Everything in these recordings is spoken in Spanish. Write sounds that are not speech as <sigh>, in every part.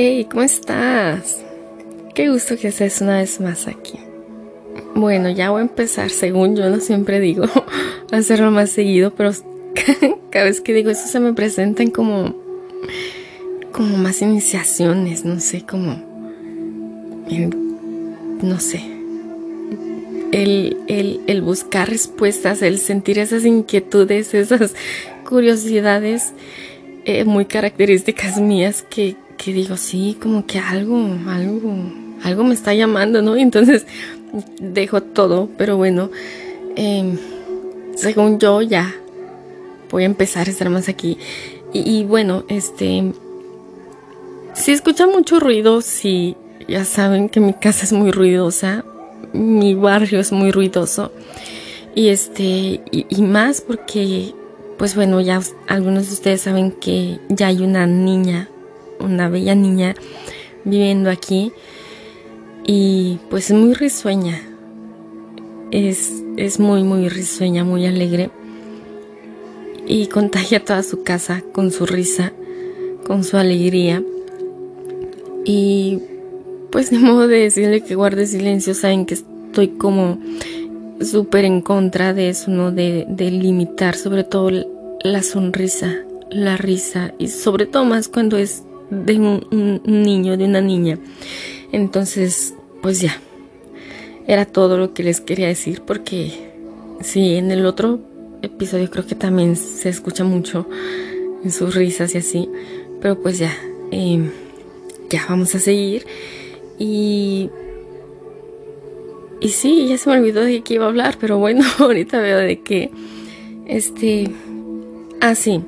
Hey, ¿cómo estás? Qué gusto que estés una vez más aquí. Bueno, ya voy a empezar, según yo no siempre digo, <laughs> hacerlo más seguido, pero <laughs> cada vez que digo eso se me presentan como como más iniciaciones, no sé, como no sé. El, el, buscar respuestas, el sentir esas inquietudes, esas curiosidades eh, muy características mías que, que digo, sí, como que algo, algo, algo me está llamando, ¿no? <laughs> entonces dejo todo, pero bueno, em, según yo ya voy a empezar a estar más aquí. Y, bueno, este, si escuchan mucho ruido, si ya saben que mi casa es muy ruidosa, mi barrio es muy ruidoso. Y este, y más porque, pues bueno, ya algunos de ustedes saben que ya hay una niña una bella niña viviendo aquí y pues es muy risueña. Es, es muy, muy risueña, muy alegre y contagia toda su casa con su risa, con su alegría. Y pues de modo de decirle que guarde silencio, saben que estoy como súper en contra de eso, ¿no? De, de limitar sobre todo la sonrisa, la risa y sobre todo más cuando es de un, niño, de una niña. Entonces, pues ya, era todo lo que les quería decir porque sí, en el otro episodio creo que también se escucha mucho en sus risas y así, pero pues ya, em, ya vamos a seguir y... Y sí, ya se me olvidó de qué iba a hablar, pero bueno, <laughs> ahorita veo de que, este, ah, sí,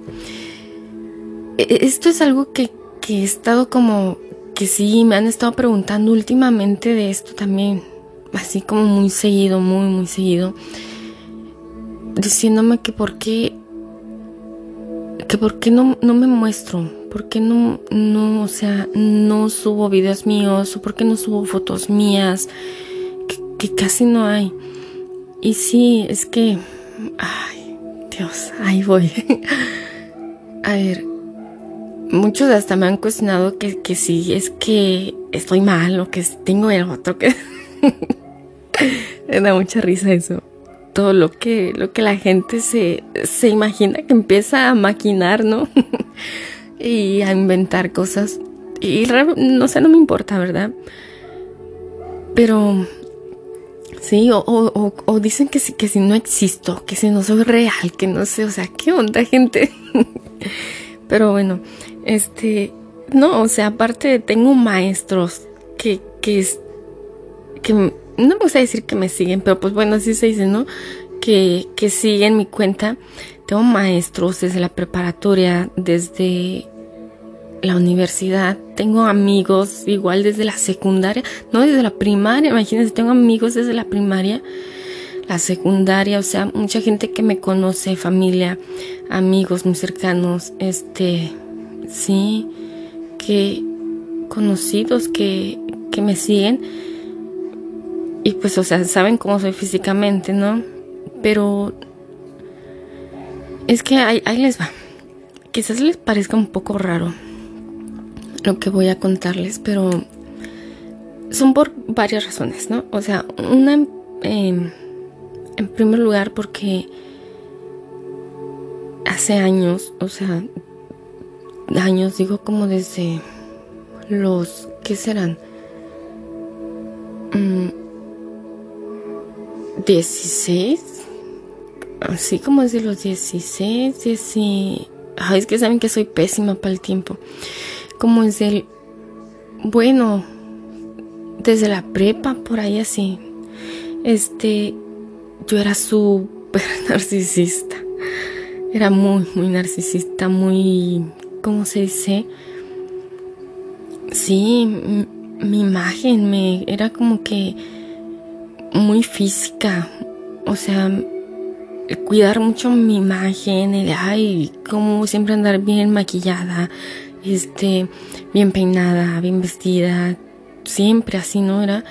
e, esto es algo que he estado como que sí, me han estado preguntando últimamente de esto también, así como muy seguido, muy, muy seguido, diciéndome que por qué, que por qué no, no me muestro, por qué no, no, o sea, no subo videos míos, o por qué no subo fotos mías, que, que casi no hay. Y sí, es que, ay, Dios, ahí voy. <laughs> A ver, muchos hasta me han cuestionado que, que si es que estoy mal o que tengo el otro que <laughs> me da mucha risa eso. Todo lo que lo que la gente se, se imagina que empieza a maquinar no <laughs> y a inventar cosas. Y no sé no me importa verdad pero sí o, o, o dicen que si que si no existo que si no soy real que no sé o sea qué onda gente <laughs> pero bueno este, no, o sea, aparte tengo maestros que, que, que no me gusta decir que me siguen, pero pues bueno, así se dice, ¿no? Que, que siguen mi cuenta. Tengo maestros desde la preparatoria, desde la universidad, tengo amigos igual desde la secundaria, no desde la primaria, imagínense, tengo amigos desde la primaria, la secundaria, o sea, mucha gente que me conoce, familia, amigos muy cercanos, este, sí, que conocidos que, que me siguen y pues, o sea, saben cómo soy físicamente, ¿no? Pero es que ahí, les va. Quizás les parezca un poco raro lo que voy a contarles, pero son por varias razones, ¿no? O sea, una, em, en primer lugar, porque hace años, o sea, años, digo como desde los, ¿qué serán? 16, mm, así como desde los 16, 10, Ay, es que saben que soy pésima para el tiempo. Como desde el, bueno, desde la prepa, por ahí así. Este, yo era súper <laughs> narcisista. Era muy, muy narcisista, muy ¿cómo se dice? Sí, mi imagen me era como que muy física, o sea, cuidar mucho mi imagen, el ay, como siempre andar bien maquillada, este, bien peinada, bien vestida, siempre así, ¿no? Era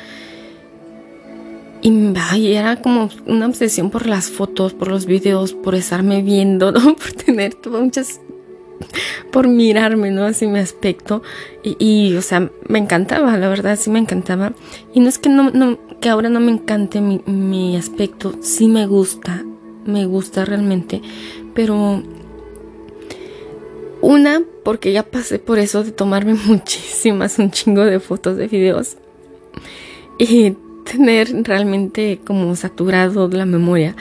y era como una obsesión por las fotos, por los videos, por estarme viendo, <laughs> ¿no? Por tener todas muchas por mirarme, ¿no? Así mi aspecto. Y, o sea, me encantaba, la verdad, sí me encantaba. Y no es que, no, que ahora no me encante mi, mi aspecto, sí me gusta, me gusta realmente. Pero una, porque ya pasé por eso de tomarme <laughs> muchísimas, un chingo de fotos, de videos. Y tener realmente como saturado la memoria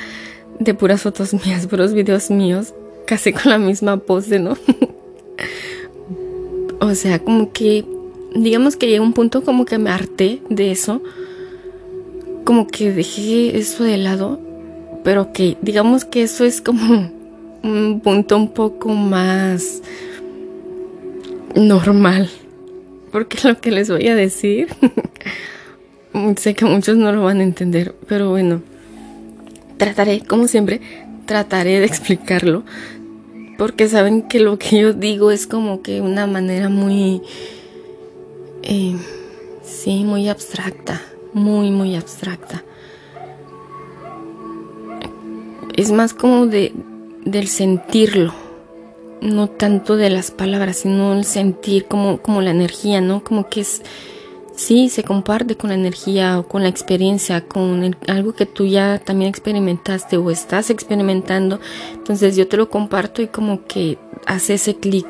de puras fotos mías, puros videos míos, casi con la misma pose, ¿no? <laughs> o sea, como que, digamos que llega un punto como que me harté de eso, como que dejé eso de lado, pero que digamos que eso es como <laughs> un punto un poco más normal, porque lo que les voy a decir, <laughs> sé que muchos no lo van a entender, pero bueno trataré, como siempre, trataré de explicarlo. Porque saben que lo que yo digo es como que una manera muy... Eh, sí, muy abstracta. Muy, muy abstracta. Es más como de, del sentirlo. No tanto de las palabras, sino el sentir como, como la energía, ¿no? Como que es sí se comparte con la energía o con la experiencia, con algo que tú ya también experimentaste o estás experimentando. Entonces yo te lo comparto y como que hace ese clic.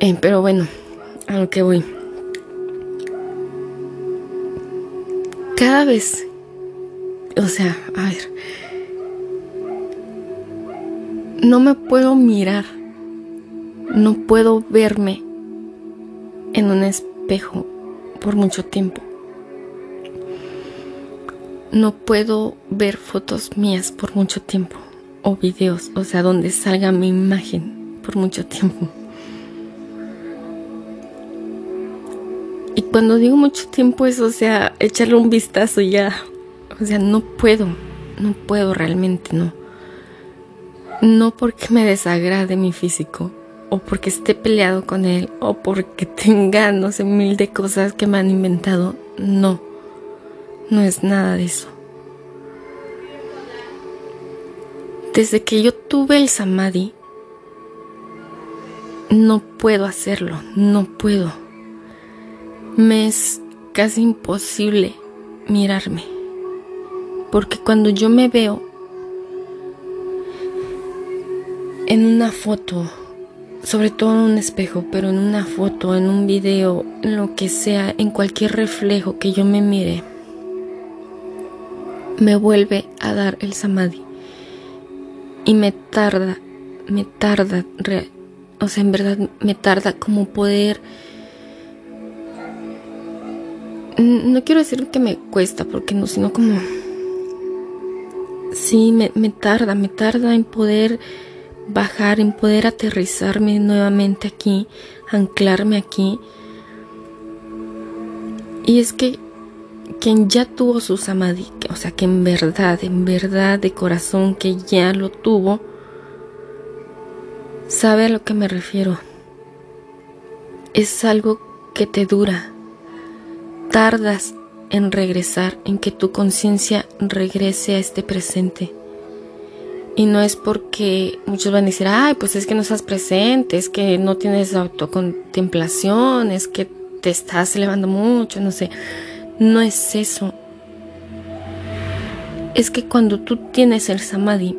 Eh, pero bueno, a lo que voy. Cada vez, o sea, a ver, no me puedo mirar, no puedo verme en un espejo por mucho tiempo. No puedo ver fotos mías por mucho tiempo o videos, o sea, donde salga mi imagen por mucho tiempo. Y cuando digo mucho tiempo es, o sea, echarle un vistazo ya. O sea, no puedo, no puedo realmente, no. No porque me desagrade mi físico, o porque esté peleado con él o porque <laughs> tenga no sé mil de cosas que me han inventado. No, no es nada de eso. Desde que yo tuve el samadhi, no puedo hacerlo, no puedo. Me es casi imposible mirarme. Porque cuando yo me veo en una foto sobre todo en un espejo, pero en una foto, en un video, en lo que sea, en cualquier reflejo que yo me mire, me vuelve a dar el samadhi. Y me tarda, me tarda, o sea, en verdad me tarda como poder... No quiero decir que me cuesta, porque no, sino como... Sí, me, me tarda, me tarda en poder bajar, en poder aterrizarme nuevamente aquí, anclarme aquí. Y es que quien ya tuvo su samadhi, o sea, que en verdad, en verdad de corazón que ya lo tuvo, sabe a lo que me refiero. Es algo que te dura. Tardas en regresar, en que tu conciencia regrese a este presente. Y no es porque muchos van a decir, ay, pues es que no estás presente, es que no tienes autocontemplación, es que te estás elevando mucho, no sé. No es eso. Es que cuando tú tienes el samadhi,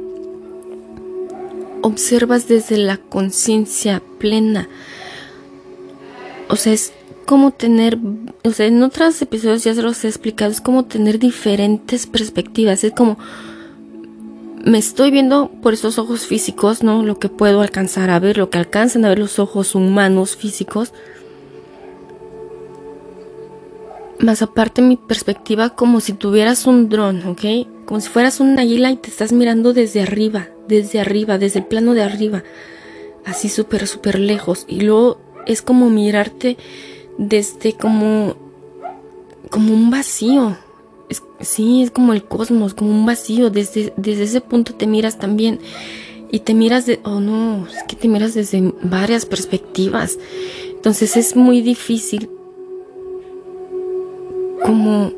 observas desde la conciencia plena. O sea, es como tener, o sea, en otros episodios ya se los he explicado, es como tener diferentes perspectivas, es como me estoy viendo por estos ojos físicos, ¿no? Lo que puedo alcanzar a ver, lo que alcanzan a ver los ojos humanos físicos. Más aparte mi perspectiva como si tuvieras un dron, ¿ok? Como si fueras un águila y te estás mirando desde arriba, desde arriba, desde el plano de arriba. Así súper, súper lejos. Y luego es como mirarte desde como... como un vacío, sí, es como el cosmos, como un vacío. Desde, desde ese punto te miras también. Y te miras de, oh no, es que te miras desde varias perspectivas. Entonces es muy difícil como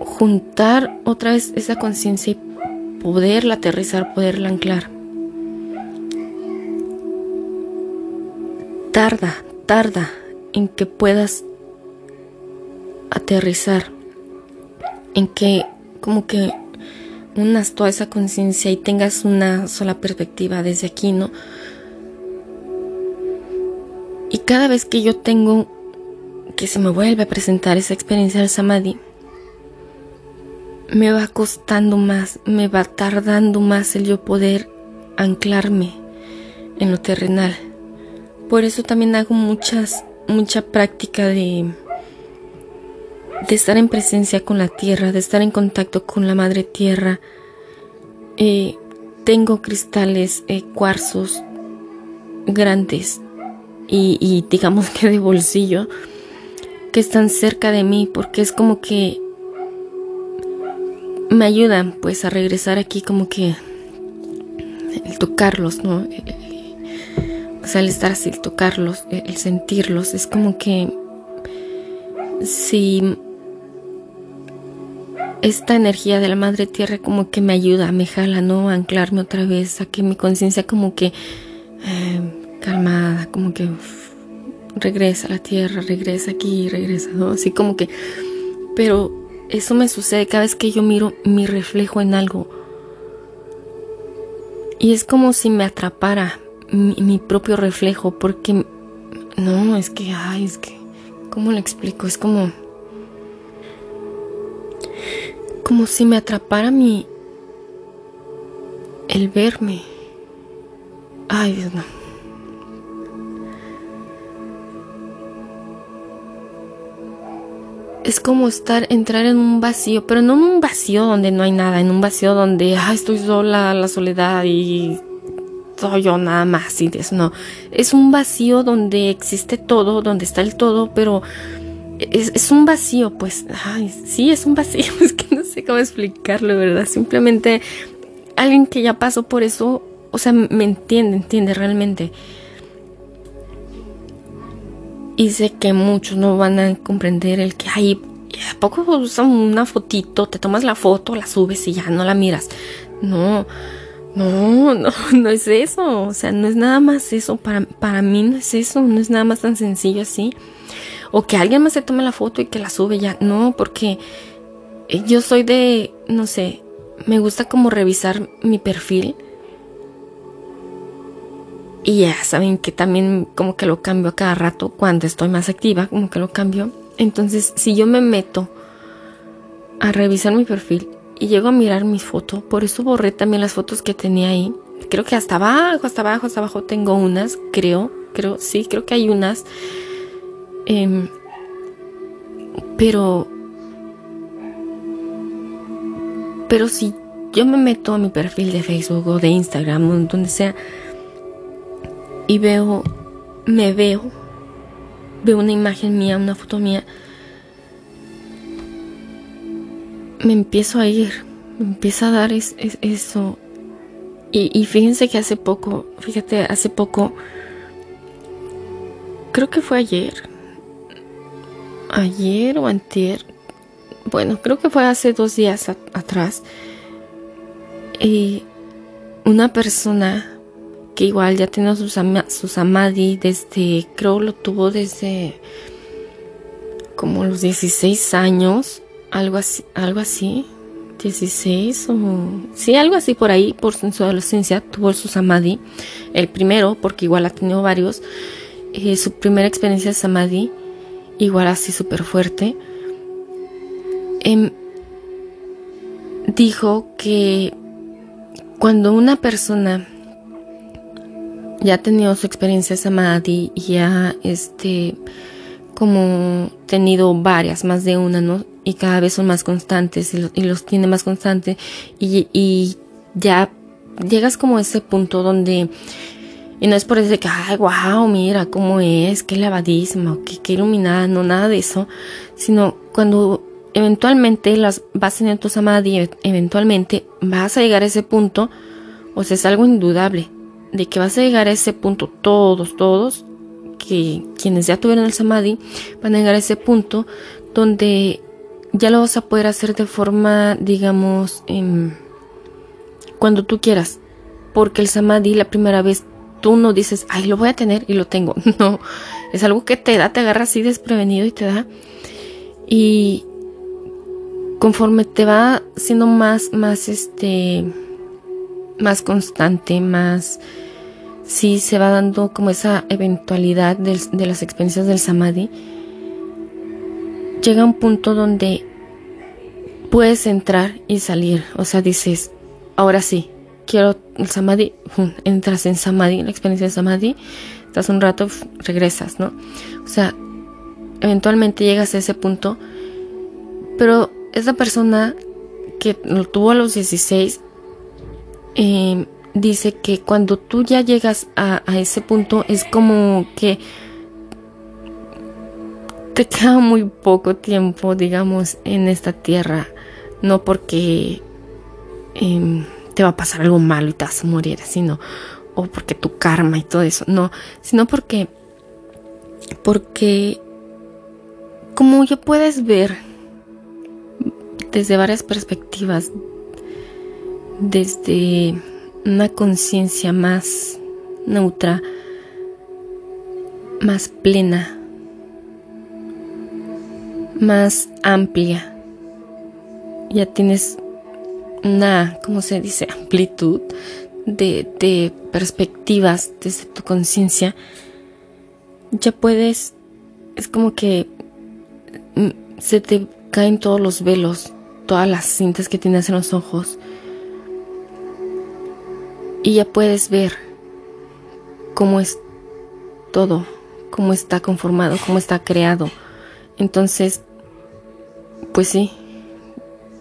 juntar otra vez esa conciencia y poderla aterrizar, poderla anclar. tarda, tarda en que puedas aterrizar, en que como que unas toda esa conciencia y tengas una sola perspectiva desde aquí, ¿no? Y cada vez que yo tengo que se me vuelve a presentar esa experiencia del samadhi, me va costando más, me va tardando más el yo poder anclarme en lo terrenal. Por eso también hago muchas, mucha práctica de, de estar en presencia con la tierra, de estar en contacto con la madre tierra. Eh, tengo cristales, eh, cuarzos grandes y, digamos que de bolsillo que están cerca de mí porque es como que me ayudan pues a regresar aquí como que el tocarlos, ¿no? O sea, el estar así, el tocarlos, el sentirlos, es como que si esta energía de la madre tierra como que me ayuda, me jala, ¿no? A anclarme otra vez, a que mi conciencia como que eh, calmada, como que regresa a la tierra, regresa aquí, regresa, ¿no? Así como que, pero eso me sucede cada vez que yo miro mi reflejo en algo. Y es como si me atrapara mi, propio reflejo, porque no, es que, ay, es que, ¿cómo le explico? Es como, como si me atrapara mi, el verme. Ay, Dios mío. es como estar, entrar en un vacío, pero no en un vacío donde no hay nada, en un vacío donde, ah, estoy sola, la soledad y soy yo nada más y eso, no. Es un vacío donde existe todo, donde está el todo, pero es, es un vacío, pues, ay, sí, es un vacío, <laughs> es que no sé cómo explicarlo, ¿verdad? Simplemente alguien que ya pasó por eso, o sea, me entiende, entiende realmente. Y sé que muchos no van a comprender el que, hay ¿a poco usas una fotito? Te tomas la foto, la subes y ya no la miras. No, no, <laughs> no, no es eso. O sea, no es nada más eso. Para, para mí no es eso. No es nada más tan sencillo así. O que alguien más se tome la foto y que la sube ya. No, porque yo soy de, no sé, me gusta como revisar mi perfil y ya saben que también como que lo cambio a cada rato cuando estoy más activa, como que lo cambio. Entonces, si yo me meto a revisar mi perfil y llego a mirar mis fotos, por eso borré también las fotos que tenía ahí. Creo que hasta abajo, hasta abajo, hasta abajo tengo unas, creo, creo, sí, creo que hay unas. Em, pero, pero si yo me meto a mi perfil de Facebook o de Instagram, donde sea, y veo, me veo, veo una imagen mía, una foto mía, me empiezo a ir, me empieza a dar eso. Y, y fíjense que hace poco, fíjate, hace poco, creo que fue ayer, ayer o antier, bueno, creo que fue hace dos días atrás, y una persona que igual ya tiene sus, amadi desde, creo lo tuvo desde como los 16 años, algo así, algo así, 16 o sí, algo así por ahí, por su adolescencia tuvo su samadhi, el primero, porque igual ha tenido varios, eh, su primera experiencia de samadhi, igual así súper fuerte, em, dijo que cuando una persona ya ha tenido su experiencia Samadhi y ya este como tenido varias, más de una, ¿no? Y cada vez son más constantes y, los tiene más constantes y, y, ya llegas como a ese punto donde y no es por eso que, ay, wow, mira cómo es, qué lavadísima, qué, qué iluminada, no, nada de eso, sino cuando eventualmente las vas tener tu samadhi, eventualmente vas a llegar a ese punto, o sea, es algo indudable, de que vas a llegar a ese punto, todos, todos, que quienes ya tuvieron el samadhi, van a llegar a ese punto donde ya lo vas a poder hacer de forma, digamos, cuando tú quieras. Porque el samadhi la primera vez tú no dices, ay, lo voy a tener y lo tengo. <laughs> No, es algo que te da, te agarra así desprevenido y te da. Y conforme te va siendo más, más, este, más constante, más, sí se va dando como esa eventualidad de, de las experiencias del samadhi, llega un punto donde puedes entrar y salir. O sea, dices, ahora sí, quiero el samadhi, entras en samadhi, la experiencia de samadhi, estás un rato, regresas, ¿no? O sea, eventualmente llegas a ese punto, pero esa persona que lo tuvo a los 16 em, dice que cuando tú ya llegas a, a ese punto es como que te <laughs> queda muy poco tiempo, digamos, en esta tierra. No porque em, te va a pasar algo malo y te vas a morir, sino, o porque tu karma y todo eso, no, sino porque, porque, como ya puedes ver desde varias perspectivas, desde una conciencia más neutra, más plena, más amplia. Ya tienes una, ¿cómo se dice?, amplitud de, de perspectivas desde tu conciencia. Ya puedes, es como que mm, se te caen todos los velos, todas las cintas que tienes en los ojos. Y ya puedes ver cómo es todo, cómo está conformado, cómo está creado. Entonces, pues sí,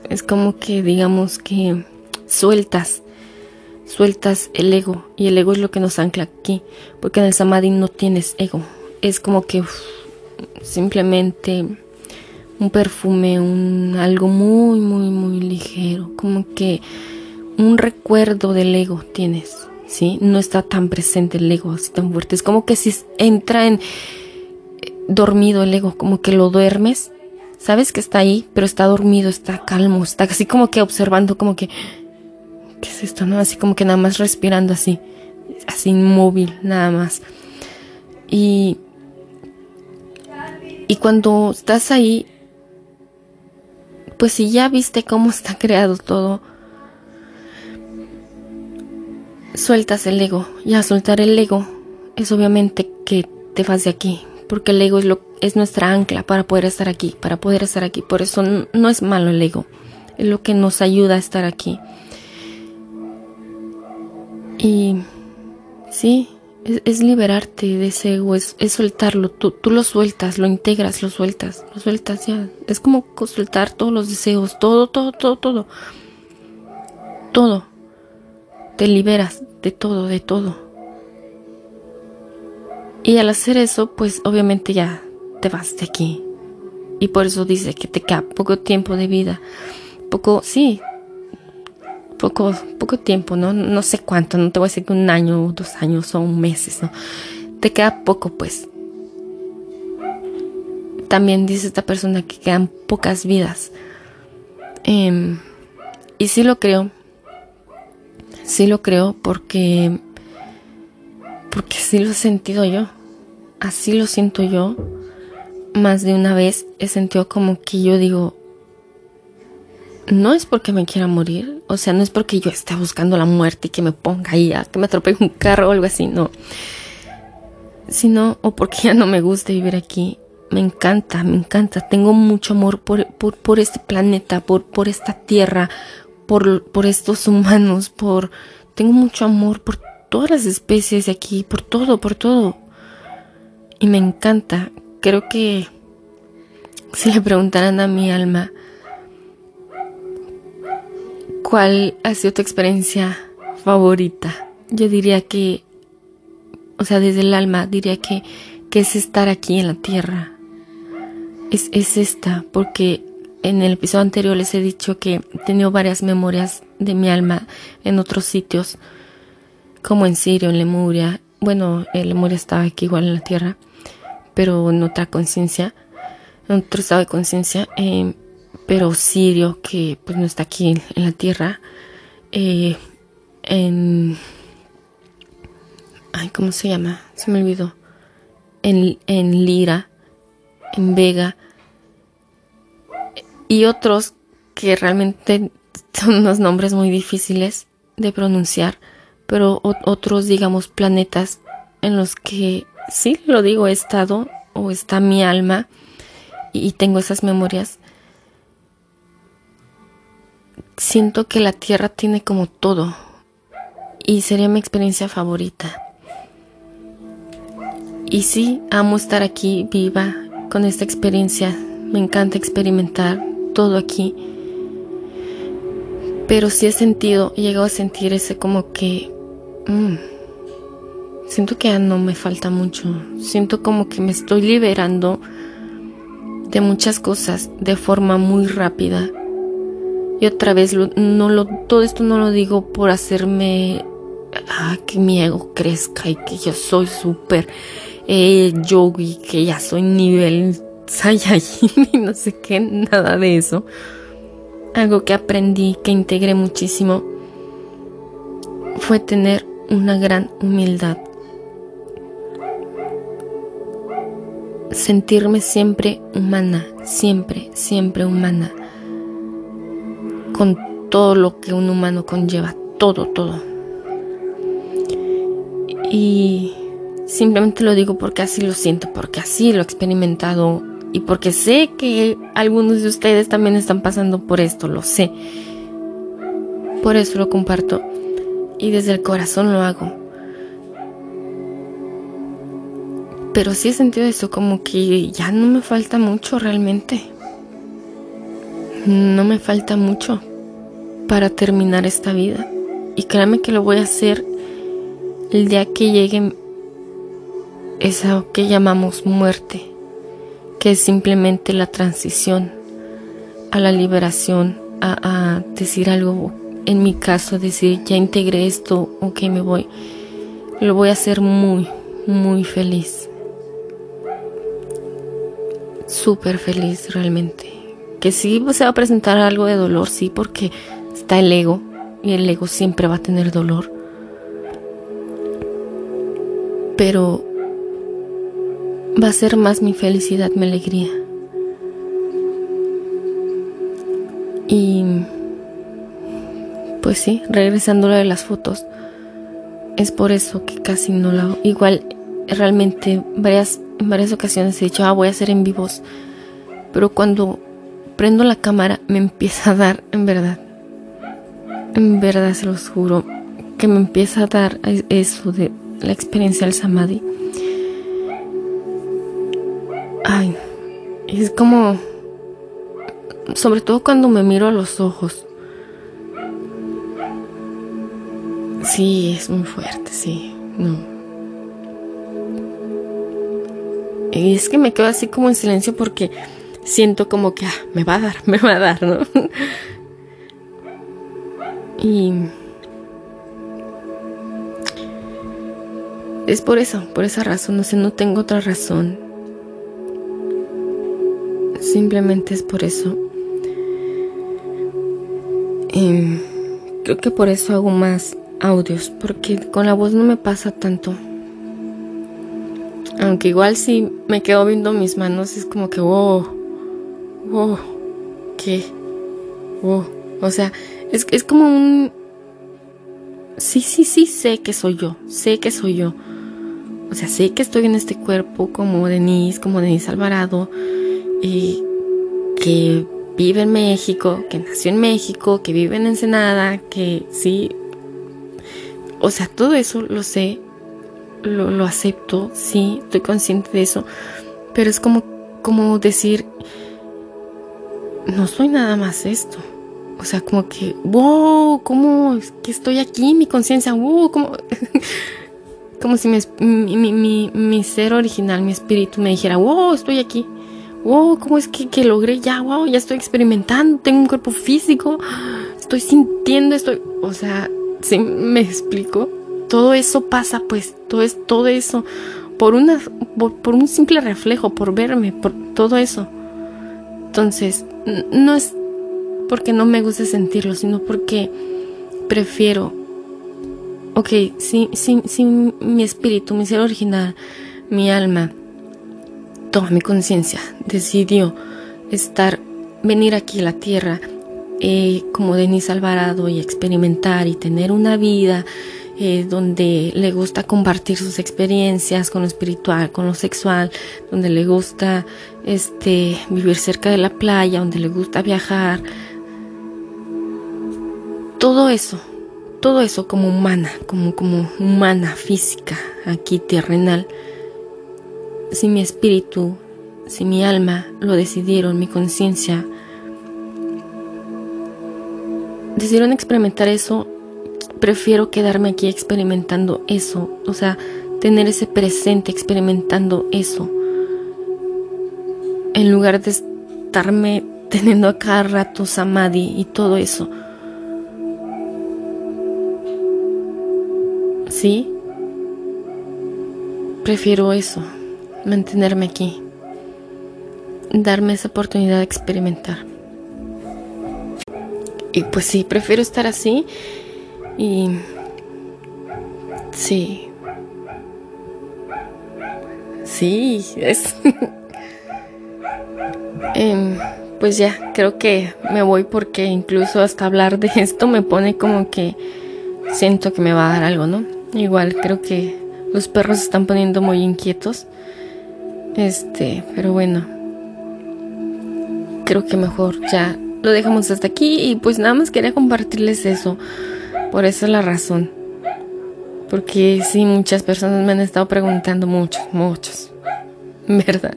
es como que digamos que sueltas, sueltas el ego. Y el ego es lo que nos ancla aquí, porque en el samadhi no tienes ego, es como que simplemente un perfume, un algo muy muy muy ligero, como que un recuerdo del ego tienes, ¿sí? No está tan presente el ego así tan fuerte, es como que si entra en eh, dormido el ego, como que lo duermes Sabes que está ahí, pero está dormido, está calmo, está así como que observando, como que, ¿qué es esto? No, así como que nada más respirando así, así inmóvil, nada más. Y, y cuando estás ahí, pues si ya viste cómo está <laughs> creado todo, sueltas el ego. Ya soltar el ego es obviamente que te vas de aquí, porque el ego es, lo, es nuestra ancla para poder estar aquí, para poder estar aquí. Por eso no, es malo el ego, es lo que nos ayuda a estar aquí. Y sí, es, liberarte de ese ego, es, soltarlo, tú, tú, lo sueltas, lo integras, lo sueltas, lo sueltas ya. Es como soltar todos los deseos, todo, todo, todo, todo. Todo. Te liberas de todo, de todo. Y al hacer eso, pues obviamente ya te vas de aquí. Y por eso dice que te queda poco tiempo de vida. Poco, sí, poco, poco tiempo, ¿no? No sé cuánto, no te voy a decir que un año, dos años o un meses, ¿no? Te queda poco, pues. También dice esta persona que quedan pocas vidas. Em, y sí lo creo. Sí lo creo porque porque sí lo he sentido yo, así lo siento yo. Más de una vez he sentido como que yo digo, no es porque me quiera morir, o sea, no es porque yo esté buscando la muerte y que me ponga ahí, a que me atropelle un carro o algo así, no. Sino, o porque ya no me gusta vivir aquí. Me encanta, me encanta. Tengo mucho amor por, por, por este planeta, por, por esta tierra, por, por estos humanos, por... Tengo mucho amor por todas las especies de aquí, por todo, por todo. Y me encanta. Creo que si le preguntaran a mi alma cuál ha sido tu experiencia favorita, yo diría que, o sea, desde el alma, diría que, que es estar aquí en la tierra. Es, es esta, porque en el episodio anterior les he dicho que he tenido varias memorias de mi alma en otros sitios como en Sirio, en Lemuria. Bueno, Lemuria estaba aquí igual en la tierra, pero en otra conciencia, en otro estado de conciencia. Eh, pero Sirio, que pues no está aquí en la tierra, eh, en, ay, ¿cómo se llama? Se me olvidó. En, en Lira, en Vega. Y otros que realmente son unos nombres muy difíciles de pronunciar, pero otros, digamos, planetas en los que sí, lo digo, he estado o está mi alma y tengo esas memorias. Siento que la Tierra tiene como todo y sería mi experiencia favorita. Y sí, amo estar aquí viva con esta experiencia. Me encanta experimentar todo aquí. Pero sí he sentido, he llegado a sentir ese como que... Mm, siento que ya no me falta mucho. Siento como que me estoy liberando de muchas cosas de forma muy rápida. Y otra vez, todo esto no lo digo por hacerme ah, que mi ego crezca y que yo soy súper eh, yogi, que ya soy nivel <laughs> Saiyajin y no sé qué, nada de eso. Algo que aprendí, que integré muchísimo, fue tener una gran humildad. Sentirme siempre humana, siempre, siempre humana. Con todo lo que un humano conlleva, todo, todo. Y simplemente lo digo porque así lo siento, porque así lo he experimentado y porque sé que algunos de ustedes también están pasando por esto, lo sé. Por eso lo comparto y desde el corazón lo hago. Pero sí he sentido eso como que ya no me falta mucho realmente. No me falta mucho para terminar esta vida. Y créanme que lo voy a hacer el día que llegue esa que llamamos muerte que es simplemente la transición a la liberación, a, decir algo, en mi caso, decir, ya integré esto, ok, me voy. Lo voy a hacer muy, muy feliz. Súper feliz realmente. Que sí se va a presentar algo de dolor, sí, porque está el ego y el ego siempre va a tener dolor. Pero va a ser más mi felicidad, mi alegría. Y pues sí, regresando a de las fotos, es por eso que casi no lo hago. Igual, realmente, varias, en varias ocasiones he dicho, ah, voy a hacer en vivos. Pero cuando prendo la cámara, me empieza a dar, en verdad, en verdad se los juro, que me empieza a dar eso de la experiencia del Samadhi es como, sobre todo cuando me miro a los ojos. Sí, es muy fuerte, sí, no. Y es que me quedo así como en silencio porque siento como que ah, me va a dar, <laughs> me va a dar, ¿no? y es por eso, por esa razón, no sé, no tengo otra razón. Simplemente es por eso. Creo que por eso hago más audios, porque con la voz no me pasa tanto. Aunque igual si me quedo viendo mis manos es como que, wow, wow, ¿qué? Wow. O sea, es, es como un... Sí, sí, sí, sé que soy yo, sé que soy yo. O sea, sé que estoy en este cuerpo como Denise, como Denise Alvarado, y que vive en México, que nació en México, que vive en Ensenada, que sí, o sea, todo eso lo sé, lo, acepto, sí, estoy consciente de eso, pero es como, como decir, no soy nada más esto. O sea, como que, wow, ¿cómo que estoy aquí? Mi conciencia, wow, como, <laughs> como si mi, mi, mi, mi, ser original, mi espíritu me dijera, wow, estoy aquí wow, ¿cómo es que, que logré ya? Wow, ya estoy experimentando, tengo un cuerpo físico, estoy sintiendo, estoy, o sea, si me explico, todo eso pasa, pues, todo es todo eso por una, por, un simple reflejo, por verme, por todo eso. Entonces, no es porque no me guste sentirlo, sino porque prefiero ok, si, si, si mi espíritu, mi ser original, mi alma, toda mi conciencia decidió estar, venir aquí a la tierra eh, como Denise Alvarado y experimentar y tener una vida eh, donde le gusta compartir sus experiencias con lo espiritual, con lo sexual, donde le gusta este, vivir cerca de la playa, donde le gusta viajar. Todo eso, todo eso como humana, como, como humana, física, aquí terrenal, si mi espíritu, si mi alma lo decidieron, mi conciencia, decidieron experimentar eso, prefiero quedarme aquí experimentando eso, o sea, tener ese presente experimentando eso, en lugar de estarme <laughs> teniendo a cada rato samadhi y todo eso. ¿Sí? Prefiero eso, mantenerme aquí, darme esa oportunidad de experimentar. Y pues sí, prefiero estar así y sí. Sí, es... <laughs> Em, pues ya, creo que me voy porque incluso hasta hablar de esto me pone como que siento que me va a dar algo, ¿no? Igual creo que los perros están poniendo muy inquietos. Este, pero bueno. Creo que mejor ya lo dejamos hasta aquí y pues nada más quería compartirles eso. Por esa es la razón. Porque sí, muchas personas me han estado preguntando, muchos, muchos. <laughs> ¿Verdad?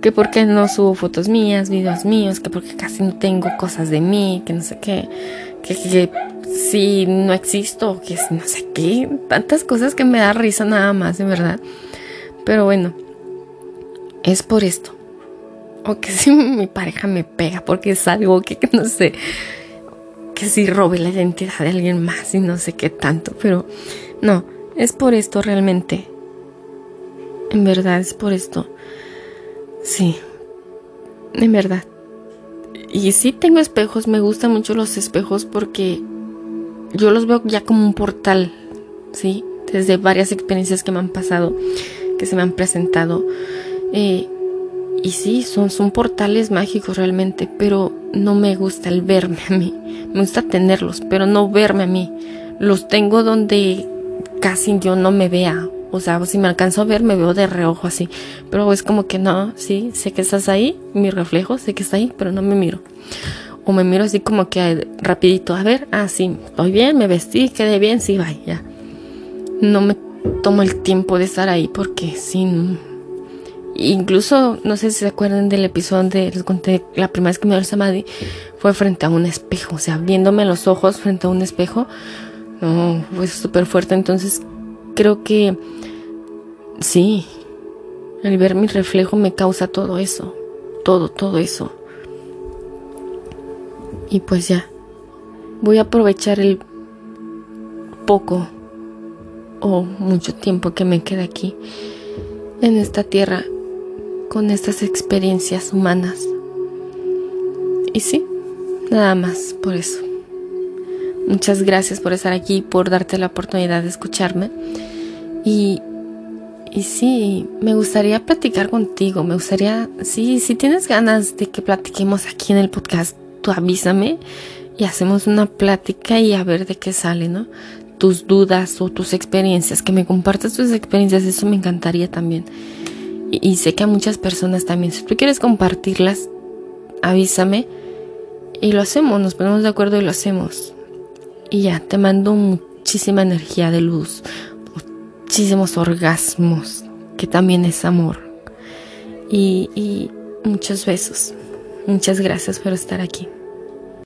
Que por qué no subo fotos mías, videos míos, que porque casi no tengo cosas de mí, que no sé qué, que, si no existo, que no sé qué, tantas cosas que me da risa nada más, de verdad. Pero bueno, es por esto. O que si mi pareja me pega porque es algo que no sé, que si robe la identidad de alguien más y no sé qué tanto, pero no, es por esto realmente. En verdad es por esto. Sí, en verdad. Y sí tengo espejos, me gustan mucho los espejos porque yo los veo ya como un portal, ¿sí? Desde varias experiencias que me han pasado, que se me han presentado. Y sí, son, son portales mágicos realmente, pero no me gusta el verme a mí. Me gusta tenerlos, pero no verme a mí. Los tengo donde casi yo no me vea. O sea, si me alcanzo a ver, me veo de reojo así. Pero es como que no, sí, sé que estás ahí, mi reflejo, sé que está ahí, pero no me miro. O me miro así como que rapidito, a ver, ah, sí, estoy bien, me vestí, quedé bien, sí, vaya. No me tomo el tiempo de estar ahí porque sí, Incluso, no sé si se acuerdan del episodio donde les conté la primera vez que me dio el samadhi, fue frente a un espejo, o sea, viéndome los ojos frente a un espejo. No, fue súper fuerte. Entonces, creo que sí, el ver mi reflejo me causa todo eso, todo, todo eso. Y pues ya, voy a aprovechar el poco o mucho tiempo que me queda aquí en esta tierra con estas experiencias humanas. Y sí, nada más por eso. Muchas gracias por estar aquí, por darte la oportunidad de escucharme. Y, y sí, me gustaría platicar contigo. Me gustaría, sí, si tienes ganas de que platiquemos aquí en el podcast, tú avísame y hacemos una plática y a ver de qué sale, ¿no? Tus dudas o tus experiencias, que me compartas tus experiencias, eso me encantaría también. Y, sé que a muchas personas también. Si tú quieres compartirlas, avísame y lo hacemos, nos ponemos de acuerdo y lo hacemos. Y ya, te mando muchísima energía de luz, muchísimos orgasmos, que también es amor. Y, y muchos besos. Muchas gracias por estar aquí.